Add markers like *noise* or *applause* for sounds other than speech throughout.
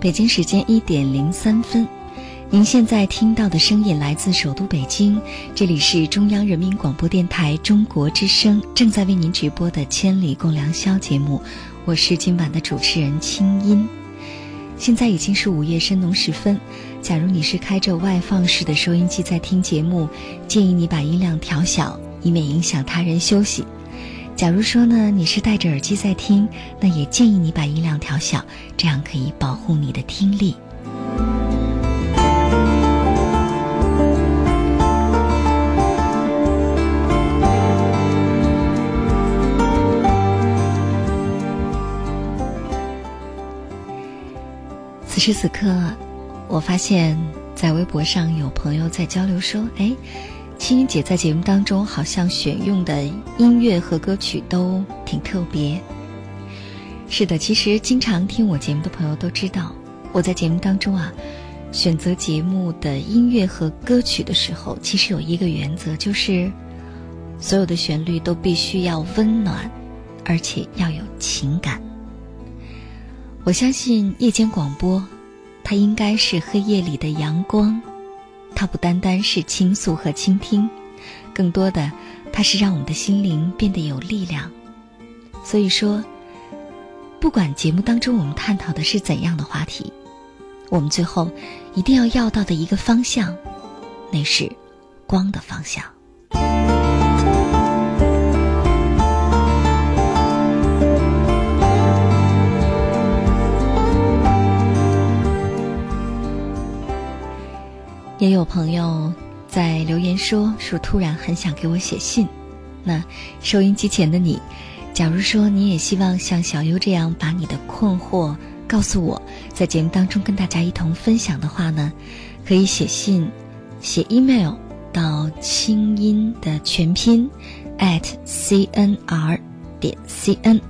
北京时间一点零三分，您现在听到的声音来自首都北京，这里是中央人民广播电台中国之声正在为您直播的《千里共良宵》节目，我是今晚的主持人清音。现在已经是午夜深浓时分，假如你是开着外放式的收音机在听节目，建议你把音量调小，以免影响他人休息。假如说呢，你是戴着耳机在听，那也建议你把音量调小，这样可以保护你的听力。此时此刻，我发现，在微博上有朋友在交流说：“哎。”青音姐在节目当中好像选用的音乐和歌曲都挺特别。是的，其实经常听我节目的朋友都知道，我在节目当中啊，选择节目的音乐和歌曲的时候，其实有一个原则，就是所有的旋律都必须要温暖，而且要有情感。我相信夜间广播，它应该是黑夜里的阳光。它不单单是倾诉和倾听，更多的，它是让我们的心灵变得有力量。所以说，不管节目当中我们探讨的是怎样的话题，我们最后一定要要到的一个方向，那是光的方向。也有朋友在留言说说突然很想给我写信，那收音机前的你，假如说你也希望像小优这样把你的困惑告诉我，在节目当中跟大家一同分享的话呢，可以写信，写 email 到清音的全拼 at c n r 点 c n，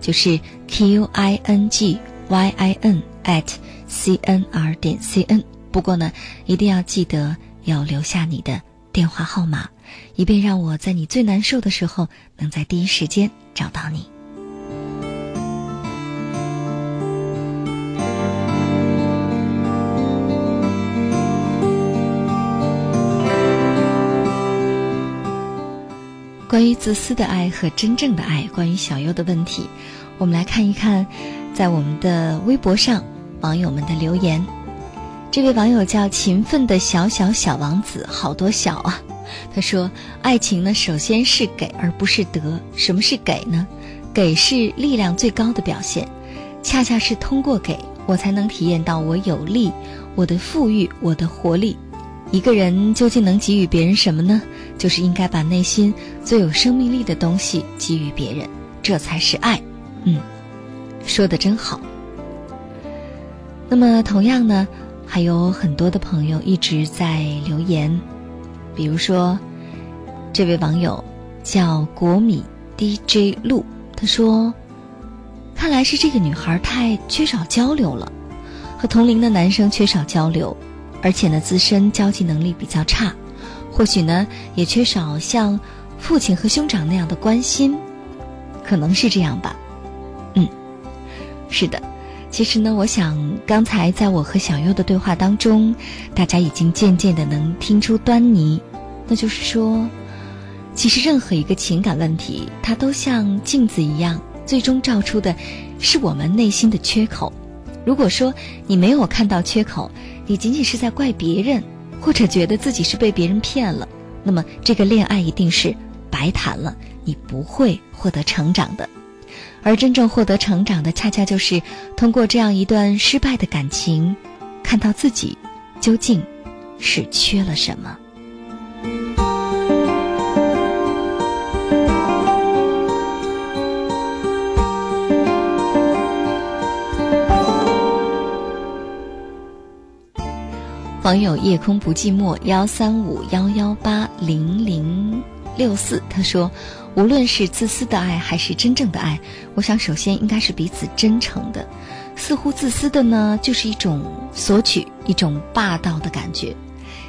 就是 q i n g y i n at c n r 点 c n。不过呢，一定要记得要留下你的电话号码，以便让我在你最难受的时候，能在第一时间找到你。关于自私的爱和真正的爱，关于小优的问题，我们来看一看，在我们的微博上网友们的留言。这位网友叫勤奋的小小小王子，好多小啊。他说：“爱情呢，首先是给，而不是得。什么是给呢？给是力量最高的表现，恰恰是通过给我才能体验到我有力，我的富裕，我的活力。一个人究竟能给予别人什么呢？就是应该把内心最有生命力的东西给予别人，这才是爱。嗯，说的真好。那么同样呢？”还有很多的朋友一直在留言，比如说，这位网友叫国米 DJ 路，他说：“看来是这个女孩太缺少交流了，和同龄的男生缺少交流，而且呢，自身交际能力比较差，或许呢，也缺少像父亲和兄长那样的关心，可能是这样吧。”嗯，是的。其实呢，我想刚才在我和小优的对话当中，大家已经渐渐的能听出端倪，那就是说，其实任何一个情感问题，它都像镜子一样，最终照出的是我们内心的缺口。如果说你没有看到缺口，你仅仅是在怪别人，或者觉得自己是被别人骗了，那么这个恋爱一定是白谈了，你不会获得成长的。而真正获得成长的，恰恰就是通过这样一段失败的感情，看到自己究竟是缺了什么。网友夜空不寂寞幺三五幺幺八零零六四他说，无论是自私的爱还是真正的爱，我想首先应该是彼此真诚的。似乎自私的呢，就是一种索取，一种霸道的感觉；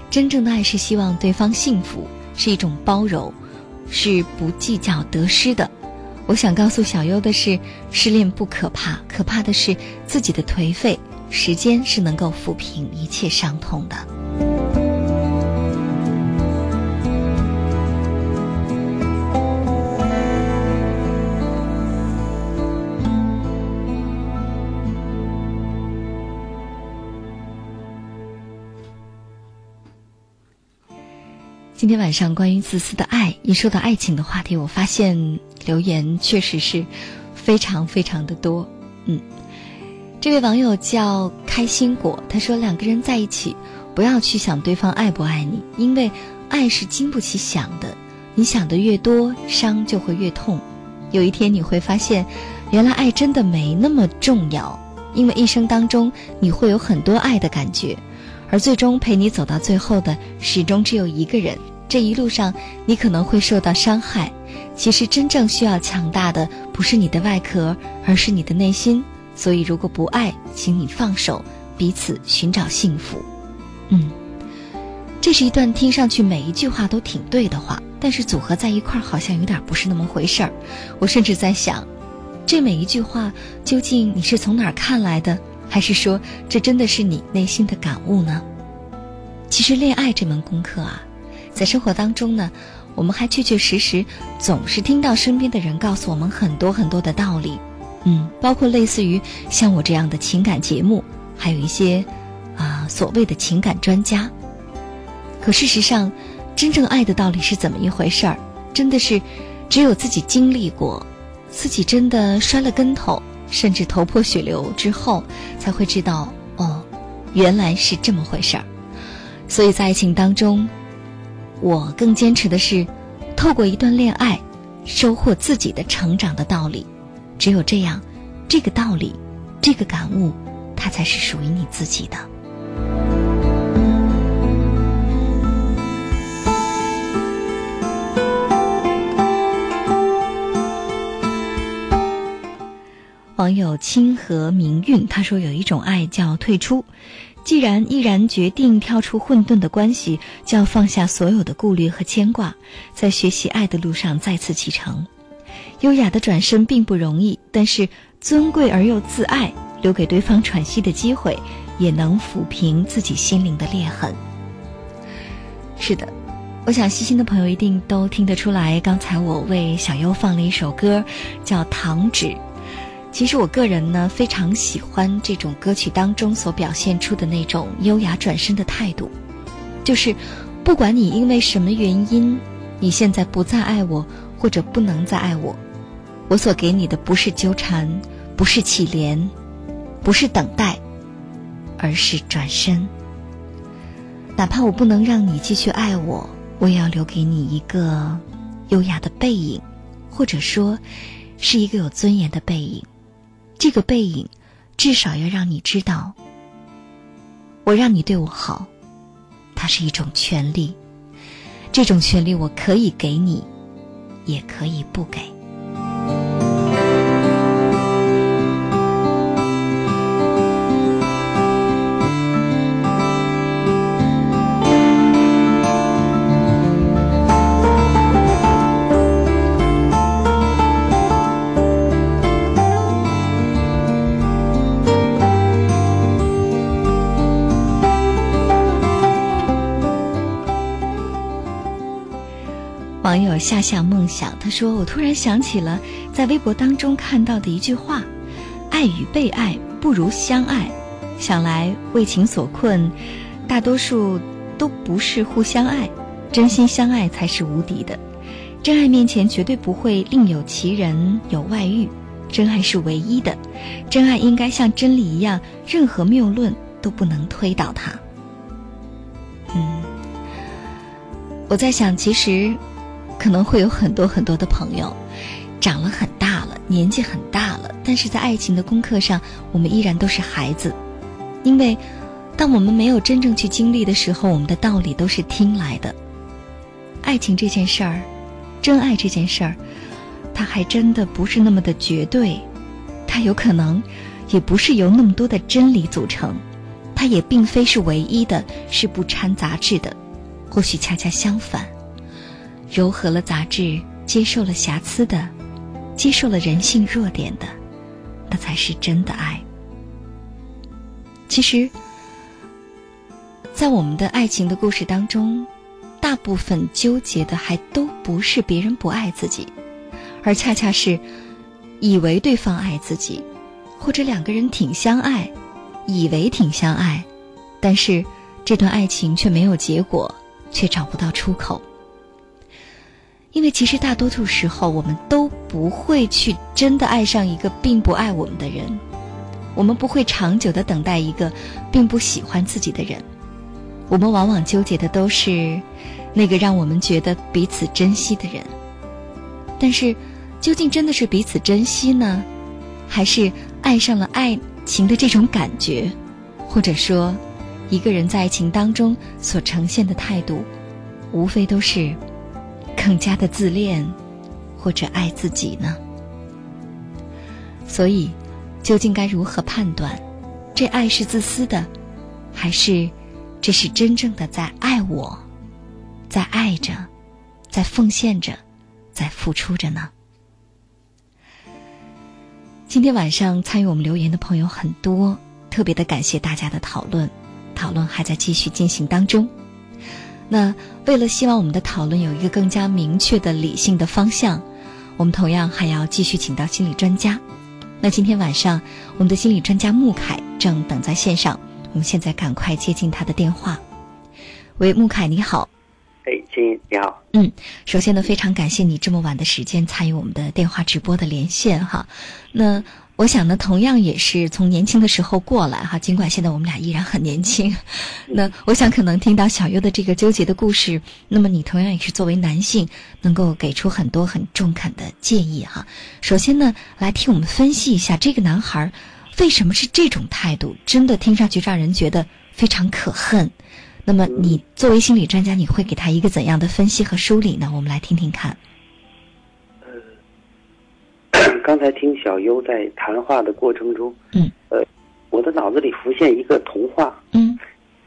真正的爱是希望对方幸福，是一种包容，是不计较得失的。我想告诉小优的是，失恋不可怕，可怕的是自己的颓废。时间是能够抚平一切伤痛的。今天晚上关于自私的爱，一说到爱情的话题，我发现留言确实是非常非常的多，嗯。这位网友叫开心果，他说：“两个人在一起，不要去想对方爱不爱你，因为爱是经不起想的。你想的越多，伤就会越痛。有一天你会发现，原来爱真的没那么重要。因为一生当中你会有很多爱的感觉，而最终陪你走到最后的，始终只有一个人。这一路上你可能会受到伤害，其实真正需要强大的不是你的外壳，而是你的内心。”所以，如果不爱，请你放手，彼此寻找幸福。嗯，这是一段听上去每一句话都挺对的话，但是组合在一块儿好像有点不是那么回事儿。我甚至在想，这每一句话究竟你是从哪儿看来的，还是说这真的是你内心的感悟呢？其实，恋爱这门功课啊，在生活当中呢，我们还确确实实总是听到身边的人告诉我们很多很多的道理。嗯，包括类似于像我这样的情感节目，还有一些啊所谓的情感专家。可事实上，真正爱的道理是怎么一回事儿？真的是只有自己经历过，自己真的摔了跟头，甚至头破血流之后，才会知道哦，原来是这么回事儿。所以在爱情当中，我更坚持的是透过一段恋爱，收获自己的成长的道理。只有这样，这个道理，这个感悟，它才是属于你自己的。网友清河明韵他说：“有一种爱叫退出，既然毅然决定跳出混沌的关系，就要放下所有的顾虑和牵挂，在学习爱的路上再次启程。”优雅的转身并不容易，但是尊贵而又自爱，留给对方喘息的机会，也能抚平自己心灵的裂痕。是的，我想细心的朋友一定都听得出来，刚才我为小优放了一首歌，叫《糖纸》。其实我个人呢，非常喜欢这种歌曲当中所表现出的那种优雅转身的态度，就是不管你因为什么原因，你现在不再爱我，或者不能再爱我。我所给你的不是纠缠，不是乞怜，不是等待，而是转身。哪怕我不能让你继续爱我，我也要留给你一个优雅的背影，或者说，是一个有尊严的背影。这个背影，至少要让你知道，我让你对我好，它是一种权利。这种权利我可以给你，也可以不给。夏夏梦想他说：“我突然想起了在微博当中看到的一句话，爱与被爱不如相爱。想来为情所困，大多数都不是互相爱，真心相爱才是无敌的。真爱面前绝对不会另有其人，有外遇。真爱是唯一的，真爱应该像真理一样，任何谬论都不能推倒它。嗯，我在想，其实可能会有很多很多的朋友，长了很大了，年纪很大了，但是在爱情的功课上，我们依然都是孩子，因为当我们没有真正去经历的时候，我们的道理都是听来的。爱情这件事儿，真爱这件事儿。它还真的不是那么的绝对，它有可能也不是由那么多的真理组成，它也并非是唯一的，是不掺杂质的。或许恰恰相反，柔和了杂质，接受了瑕疵的，接受了人性弱点的，那才是真的爱。其实，在我们的爱情的故事当中，大部分纠结的还都不是别人不爱自己。而恰恰是，以为对方爱自己，或者两个人挺相爱，以为挺相爱，但是这段爱情却没有结果，却找不到出口。因为其实大多数时候，我们都不会去真的爱上一个并不爱我们的人，我们不会长久的等待一个并不喜欢自己的人，我们往往纠结的都是那个让我们觉得彼此珍惜的人，但是。究竟真的是彼此珍惜呢，还是爱上了爱情的这种感觉，或者说，一个人在爱情当中所呈现的态度，无非都是更加的自恋，或者爱自己呢？所以，究竟该如何判断，这爱是自私的，还是这是真正的在爱我，在爱着，在奉献着，在付出着呢？今天晚上参与我们留言的朋友很多，特别的感谢大家的讨论，讨论还在继续进行当中。那为了希望我们的讨论有一个更加明确的理性的方向，我们同样还要继续请到心理专家。那今天晚上我们的心理专家穆凯正等在线上，我们现在赶快接进他的电话。喂，穆凯，你好。哎，亲，你好。嗯，首先呢，非常感谢你这么晚的时间参与我们的电话直播的连线哈。那我想呢，同样也是从年轻的时候过来哈，尽管现在我们俩依然很年轻。*laughs* 那我想可能听到小优的这个纠结的故事，那么你同样也是作为男性，能够给出很多很中肯的建议哈。首先呢，来替我们分析一下这个男孩为什么是这种态度，真的听上去让人觉得非常可恨。那么，你作为心理专家，你会给他一个怎样的分析和梳理呢？我们来听听看。刚才听小优在谈话的过程中，嗯，呃，我的脑子里浮现一个童话，嗯，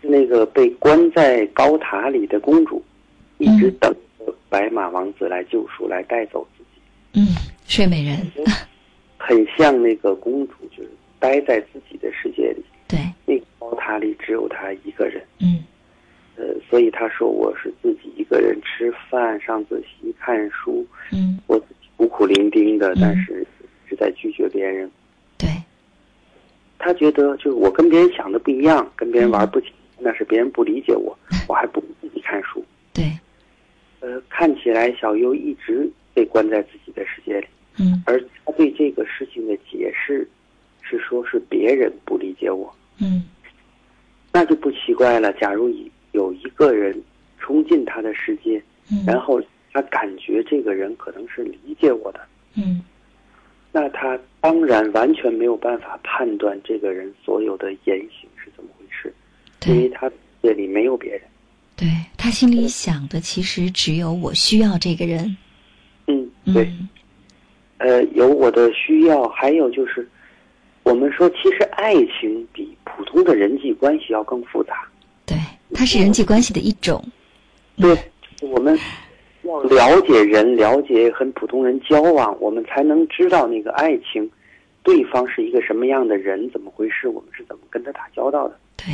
那个被关在高塔里的公主，一直等着白马王子来救赎，来带走自己。嗯，睡美人，*laughs* 很像那个公主，就是待在自己的世界里。对，那个高塔里只有她一个人。嗯。呃，所以她说我是自己一个人吃饭、上自习、看书，嗯，我孤苦伶仃的，但是是在拒绝别人。对，他觉得就是我跟别人想的不一样，跟别人玩不起，那是别人不理解我，*laughs* 我还不如自己看书。对，呃，看起来小优一直被关在自己的世界里，嗯，而他对这个事情的解释是说是别人不理解我，嗯，那就不奇怪了。假如以有一个人冲进他的世界，然后他感觉这个人可能是理解我的，嗯，那他当然完全没有办法判断这个人所有的言行是怎么回事，因为他这里没有别人，对他心里想的其实只有我需要这个人，嗯，对，呃，有我的需要，还有就是我们说，其实爱情比普通的人际关系要更复杂。对，它是人际关系的一种。对，我们要了解人，了解和普通人交往，我们才能知道那个爱情，对方是一个什么样的人，怎么回事，我们是怎么跟他打交道的。对。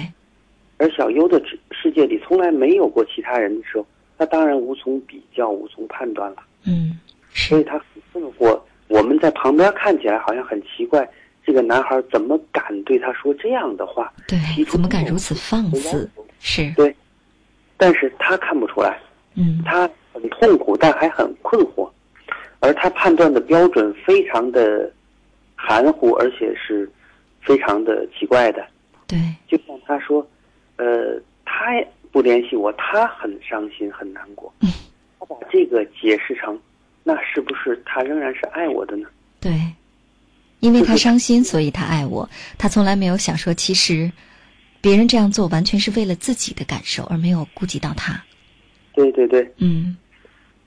而小优的世界里从来没有过其他人的时候，那当然无从比较，无从判断了。嗯。所以他很困惑。我们在旁边看起来好像很奇怪，这个男孩怎么敢对他说这样的话？对提，出怎么敢如此放肆？是，对，但是他看不出来，嗯他很痛苦，但还很困惑，而他判断的标准非常的含糊，而且是非常的奇怪的。对，就像他说，呃，他不联系我，他很伤心很难过。嗯他把这个解释成，那是不是他仍然是爱我的呢？对，因为他伤心，所以他爱我。他从来没有想说，其实别人这样做完全是为了自己的感受，而没有顾及到他。对对对，嗯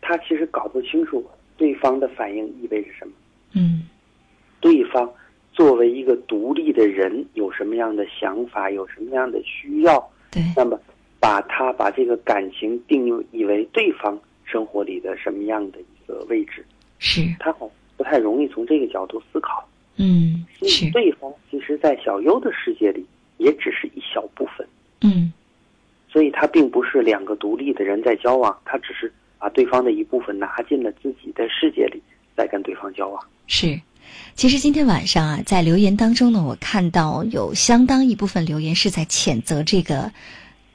他其实搞不清楚对方的反应意味着什么，嗯。对方作为一个独立的人有什么样的想法，有什么样的需要，对，那么把他把这个感情定义为对方生活里的什么样的一个位置，是，他好不太容易从这个角度思考。嗯是，对方其实，在小优的世界里，也只是一小部分，嗯。所以他并不是两个独立的人在交往，他只是把对方的一部分拿进了自己的世界里，再跟对方交往。是。其实今天晚上啊，在留言当中呢，我看到有相当一部分留言是在谴责这个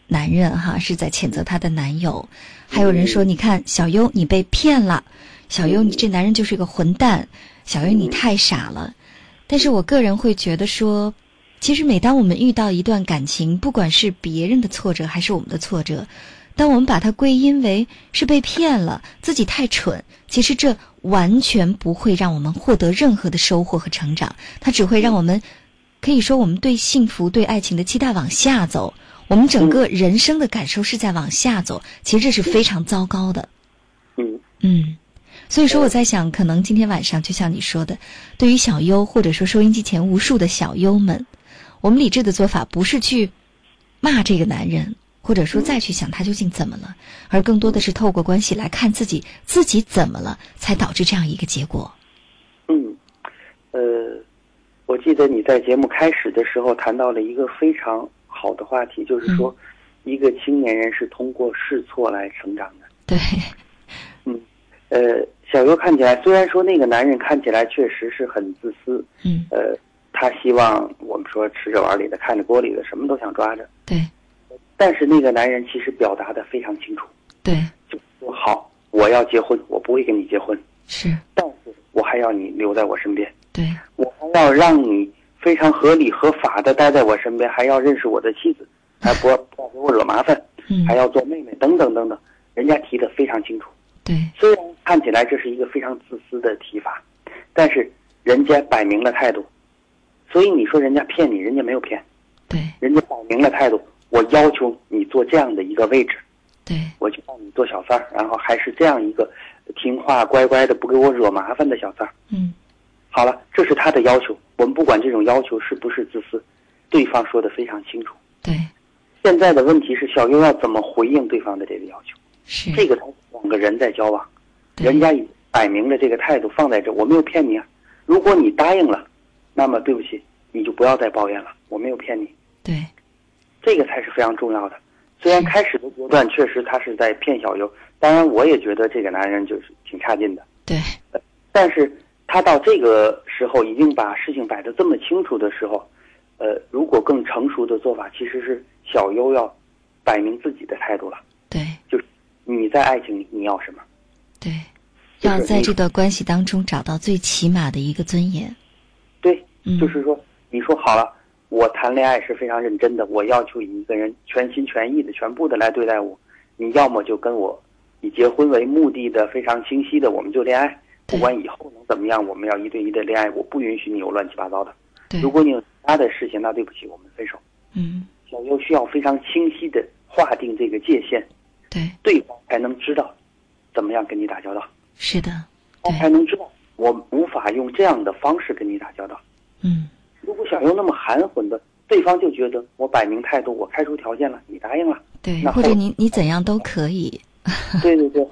男人哈，是在谴责他的男友。还有人说，你看小优你被骗了，小优你这男人就是个混蛋，小优你太傻了。但是我个人会觉得说，其实每当我们遇到一段感情，不管是别人的挫折还是我们的挫折，当我们把它归因为是被骗了，自己太蠢，其实这完全不会让我们获得任何的收获和成长，它只会让我们，可以说我们对幸福、对爱情的期待往下走，我们整个人生的感受是在往下走，其实这是非常糟糕的。嗯。嗯，所以说我在想，可能今天晚上就像你说的，对于小优或者说收音机前无数的小优们，我们理智的做法不是去骂这个男人，或者说再去想他究竟怎么了，而更多的是透过关系来看自己自己怎么了，才导致这样一个结果。嗯，呃，我记得你在节目开始的时候谈到了一个非常好的话题，就是说，一个青年人是通过试错来成长的。对，*laughs* 嗯，呃，小优看起来虽然说那个男人看起来确实是很自私，嗯，呃，他希望我们说吃着碗里的看着锅里的，什么都想抓着。对，但是那个男人其实表达的非常清楚，对，就说好，我要结婚，我不会跟你结婚，是，但是我还要你留在我身边，对，我还要让你非常合理合法的待在我身边，还要认识我的妻子，还不要 *laughs* 不要给我惹麻烦，嗯，还要做妹妹，等等等等，人家提的非常清楚。对，虽然看起来这是一个非常自私的提法，但是人家摆明了态度，所以你说人家骗你，人家没有骗，对，人家摆明了态度，我要求你做这样的一个位置，对，我就让你做小三儿，然后还是这样一个听话乖乖的，不给我惹麻烦的小三儿。嗯，好了，这是他的要求，我们不管这种要求是不是自私，对方说的非常清楚。对，现在的问题是小优要怎么回应对方的这个要求，是，这个才是两个人在交往。对人家已摆明了这个态度放在这，我没有骗你啊。如果你答应了，那么对不起，你就不要再抱怨了，我没有骗你，对，这个才是非常重要的。虽然开始的阶段确实他是在骗小优，当然我也觉得这个男人就是挺差劲的，对，但是他到这个时候已经把事情摆得这么清楚的时候，呃，如果更成熟的做法其实是小优要摆明自己的态度了，对，就是你在爱情里你要什么。对，要在这段关系当中找到最起码的一个尊严。对，嗯，就是说，你说好了，我谈恋爱是非常认真的，我要求一个人全心全意的、全部的来对待我。你要么就跟我以结婚为目的的非常清晰的，我们就恋爱，不管以后能怎么样，我们要一对一的恋爱，我不允许你有乱七八糟的。如果你有其他的事情，那对不起，我们分手。嗯，小优需要非常清晰的划定这个界限，对，对方才能知道怎么样跟你打交道，是的，他才能知道我无法用这样的方式跟你打交道。嗯，如果小优那么含混的，对方就觉得我摆明态度，我开出条件了，你答应了，对，那或者你你怎样都可以。*laughs* 对对对，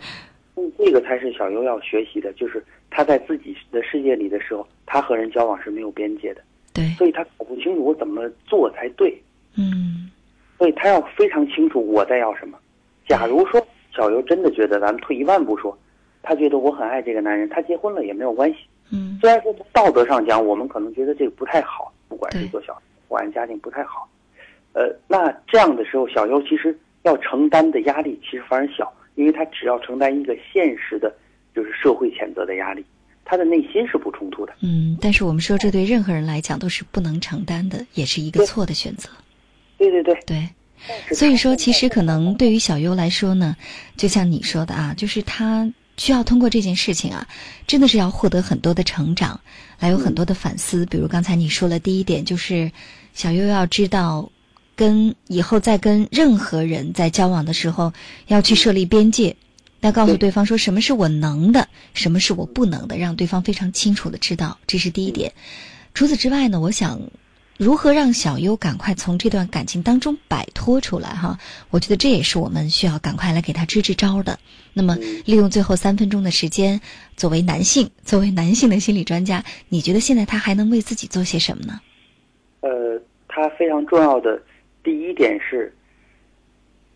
嗯，这个才是小优要学习的，就是他在自己的世界里的时候，他和人交往是没有边界的，对，所以他搞不清楚我怎么做才对，嗯，所以他要非常清楚我在要什么。假如说小优真的觉得，咱们退一万步说，他觉得我很爱这个男人，他结婚了也没有关系，嗯虽然说从道德上讲，我们可能觉得这个不太好，不管是做小破案家庭不太好。呃，那这样的时候，小优其实要承担的压力其实反而小，因为他只要承担一个现实的，就是社会谴责的压力，他的内心是不冲突的。嗯，但是我们说这对任何人来讲都是不能承担的，也是一个错的选择。对对对，对，所以说，其实可能对于小优来说呢，就像你说的啊，就是他需要通过这件事情啊，真的是要获得很多的成长，来有很多的反思。比如刚才你说了第一点，就是小优要知道，跟以后再跟任何人在交往的时候，要去设立边界，要告诉对对方说什么是我能的，什么是我不能的，让对方非常清楚的知道，这是第一点。除此之外呢，我想如何让小优赶快从这段感情当中摆脱出来哈？我觉得这也是我们需要赶快来给他支支招的。那么，利用最后三分钟的时间，作为男性，作为男性的心理专家，你觉得现在他还能为自己做些什么呢？呃，他非常重要的第一点是，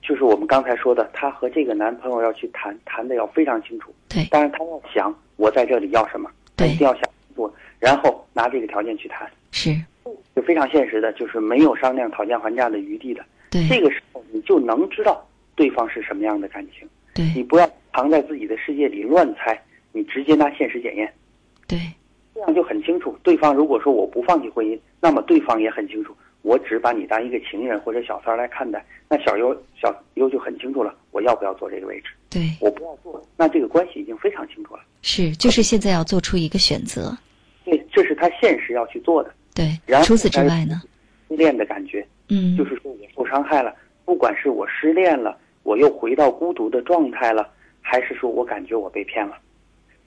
就是我们刚才说的，他和这个男朋友要去谈，谈的要非常清楚。对但是，他要想我在这里要什么，对一定要想清楚，然后拿这个条件去谈，是，就非常现实的，就是没有商量、讨价还价的余地的。对，这个时候你就能知道对方是什么样的感情，对你，不要藏在自己的世界里乱猜，你直接拿现实检验，对，这样就很清楚。对方如果说我不放弃婚姻，那么对方也很清楚，我只把你当一个情人或者小三来看待，那小优小优就很清楚了，我要不要坐这个位置，对，我不要坐，那这个关系已经非常清楚了。是，就是现在要做出一个选择。对，这是他现实要去做的。对然，后除此之外呢？失恋的感觉，嗯，就是说我受伤害了，不管是我失恋了，我又回到孤独的状态了，还是说我感觉我被骗了，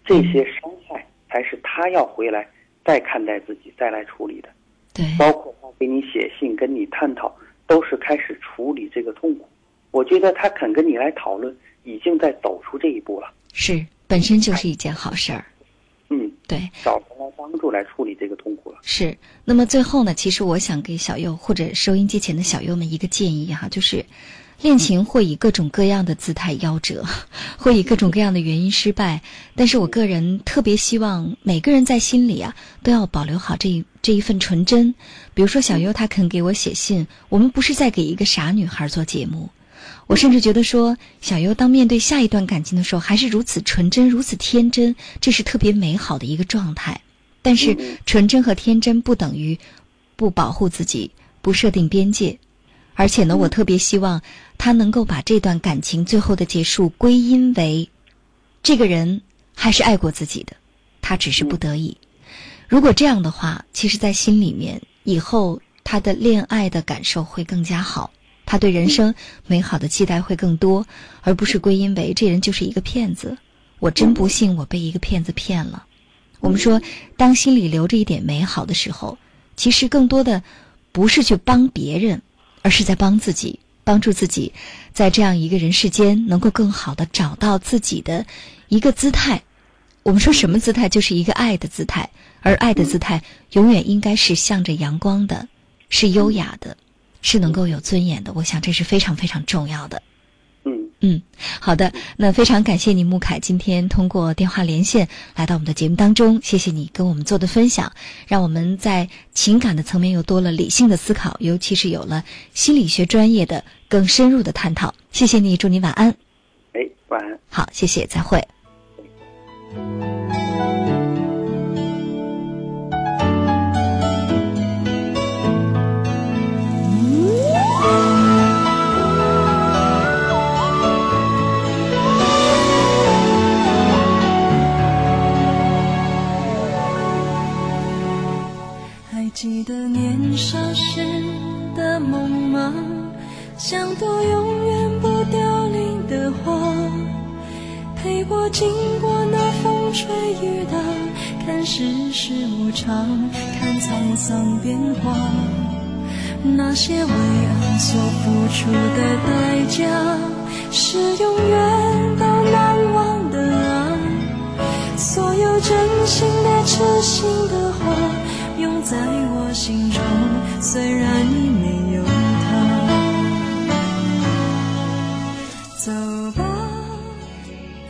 这些伤害才是他要回来再看待自己，再来处理的。对，包括他给你写信、跟你探讨，都是开始处理这个痛苦。我觉得他肯跟你来讨论，已经在走出这一步了。是，本身就是一件好事儿。嗯，对，找人来帮助来处理这个痛苦了。是，那么最后呢，其实我想给小优或者收音机前的小优们一个建议哈，就是，恋情会以各种各样的姿态夭折，*laughs* 会以各种各样的原因失败，但是我个人特别希望每个人在心里啊都要保留好这一这一份纯真。比如说小优他肯给我写信，我们不是在给一个傻女孩做节目。我甚至觉得说，小优当面对下一段感情的时候，还是如此纯真、如此天真，这是特别美好的一个状态。但是嗯，纯真和天真不等于不保护自己、不设定边界。而且呢，我特别希望他能够把这段感情最后的结束归因为，这个人还是爱过自己的，他只是不得已。如果这样的话，其实，在心里面，以后他的恋爱的感受会更加好，他对人生美好的期待会更多，而不是归因为这人就是一个骗子。我真不信我被一个骗子骗了。我们说，当心里留着一点美好的时候，其实更多的不是去帮别人，而是在帮自己，帮助自己在这样一个人世间能够更好的找到自己的一个姿态。我们说什么姿态，就是一个爱的姿态，而爱的姿态永远应该是向着阳光的，是优雅的，是能够有尊严的。我想这是非常非常重要的。嗯，嗯，好的，那非常感谢你，穆凯，今天通过电话连线来到我们的节目当中，谢谢你跟我们做的分享，让我们在情感的层面又多了理性的思考，尤其是有了心理学专业的更深入的探讨。谢谢你，祝你晚安。哎，晚安。好，谢谢，再会。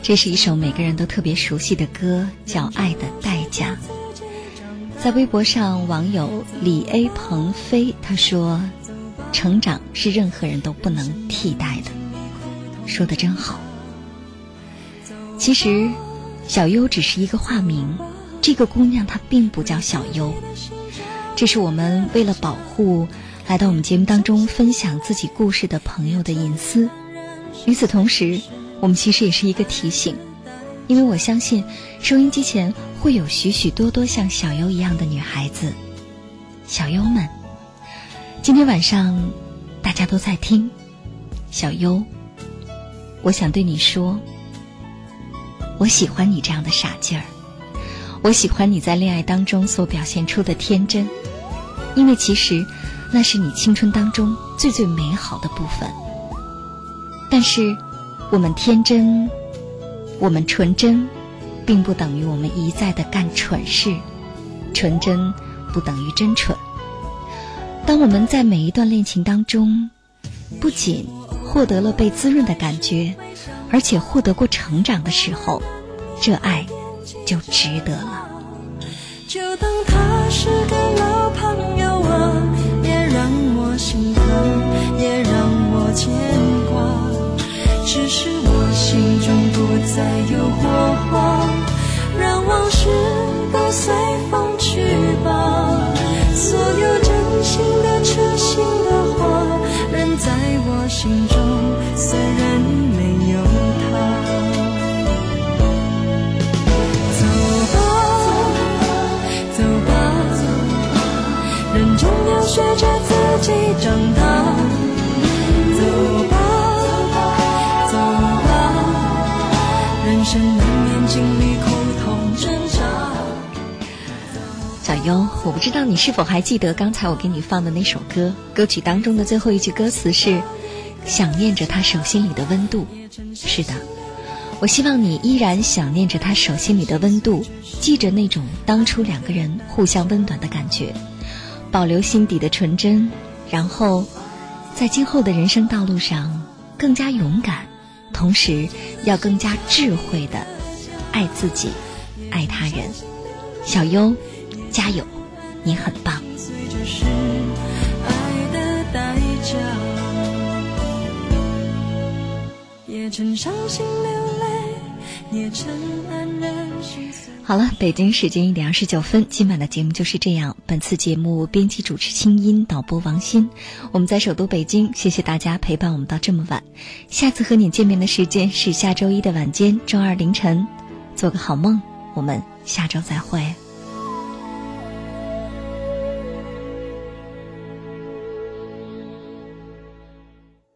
这是一首每个人都特别熟悉的歌，叫《爱的代价》。在微博上，网友李 A 鹏飞他说：“成长是任何人都不能替代的。”说的真好。其实，小优只是一个化名，这个姑娘她并不叫小优。这是我们为了保护来到我们节目当中分享自己故事的朋友的隐私。与此同时，我们其实也是一个提醒，因为我相信收音机前会有许许多多像小优一样的女孩子，小优们，今天晚上大家都在听，小优。我想对你说，我喜欢你这样的傻劲儿，我喜欢你在恋爱当中所表现出的天真，因为其实那是你青春当中最最美好的部分。但是，我们天真，我们纯真，并不等于我们一再的干蠢事，纯真不等于真蠢。当我们在每一段恋情当中，不仅获得了被滋润的感觉，而且获得过成长的时候，这爱就值得了。就当他是个老朋友啊，也让我心疼，也让我牵挂。只是我心中不再有火花，让往事都随风去吧。所有真心的、痴心的话，仍在我心中。虽然没有他，走吧，走吧，人终要学着自己长大。我不知道你是否还记得刚才我给你放的那首歌，歌曲当中的最后一句歌词是“想念着他手心里的温度”。是的，我希望你依然想念着他手心里的温度，记着那种当初两个人互相温暖的感觉，保留心底的纯真，然后在今后的人生道路上更加勇敢，同时要更加智慧的爱自己，爱他人。小优，加油，你很棒。好了，北京时间一点二十九分，今晚的节目就是这样。本次节目编辑主持清音，导播王鑫。我们在首都北京，谢谢大家陪伴我们到这么晚。下次和你见面的时间是下周一的晚间，周二凌晨。做个好梦，我们下周再会。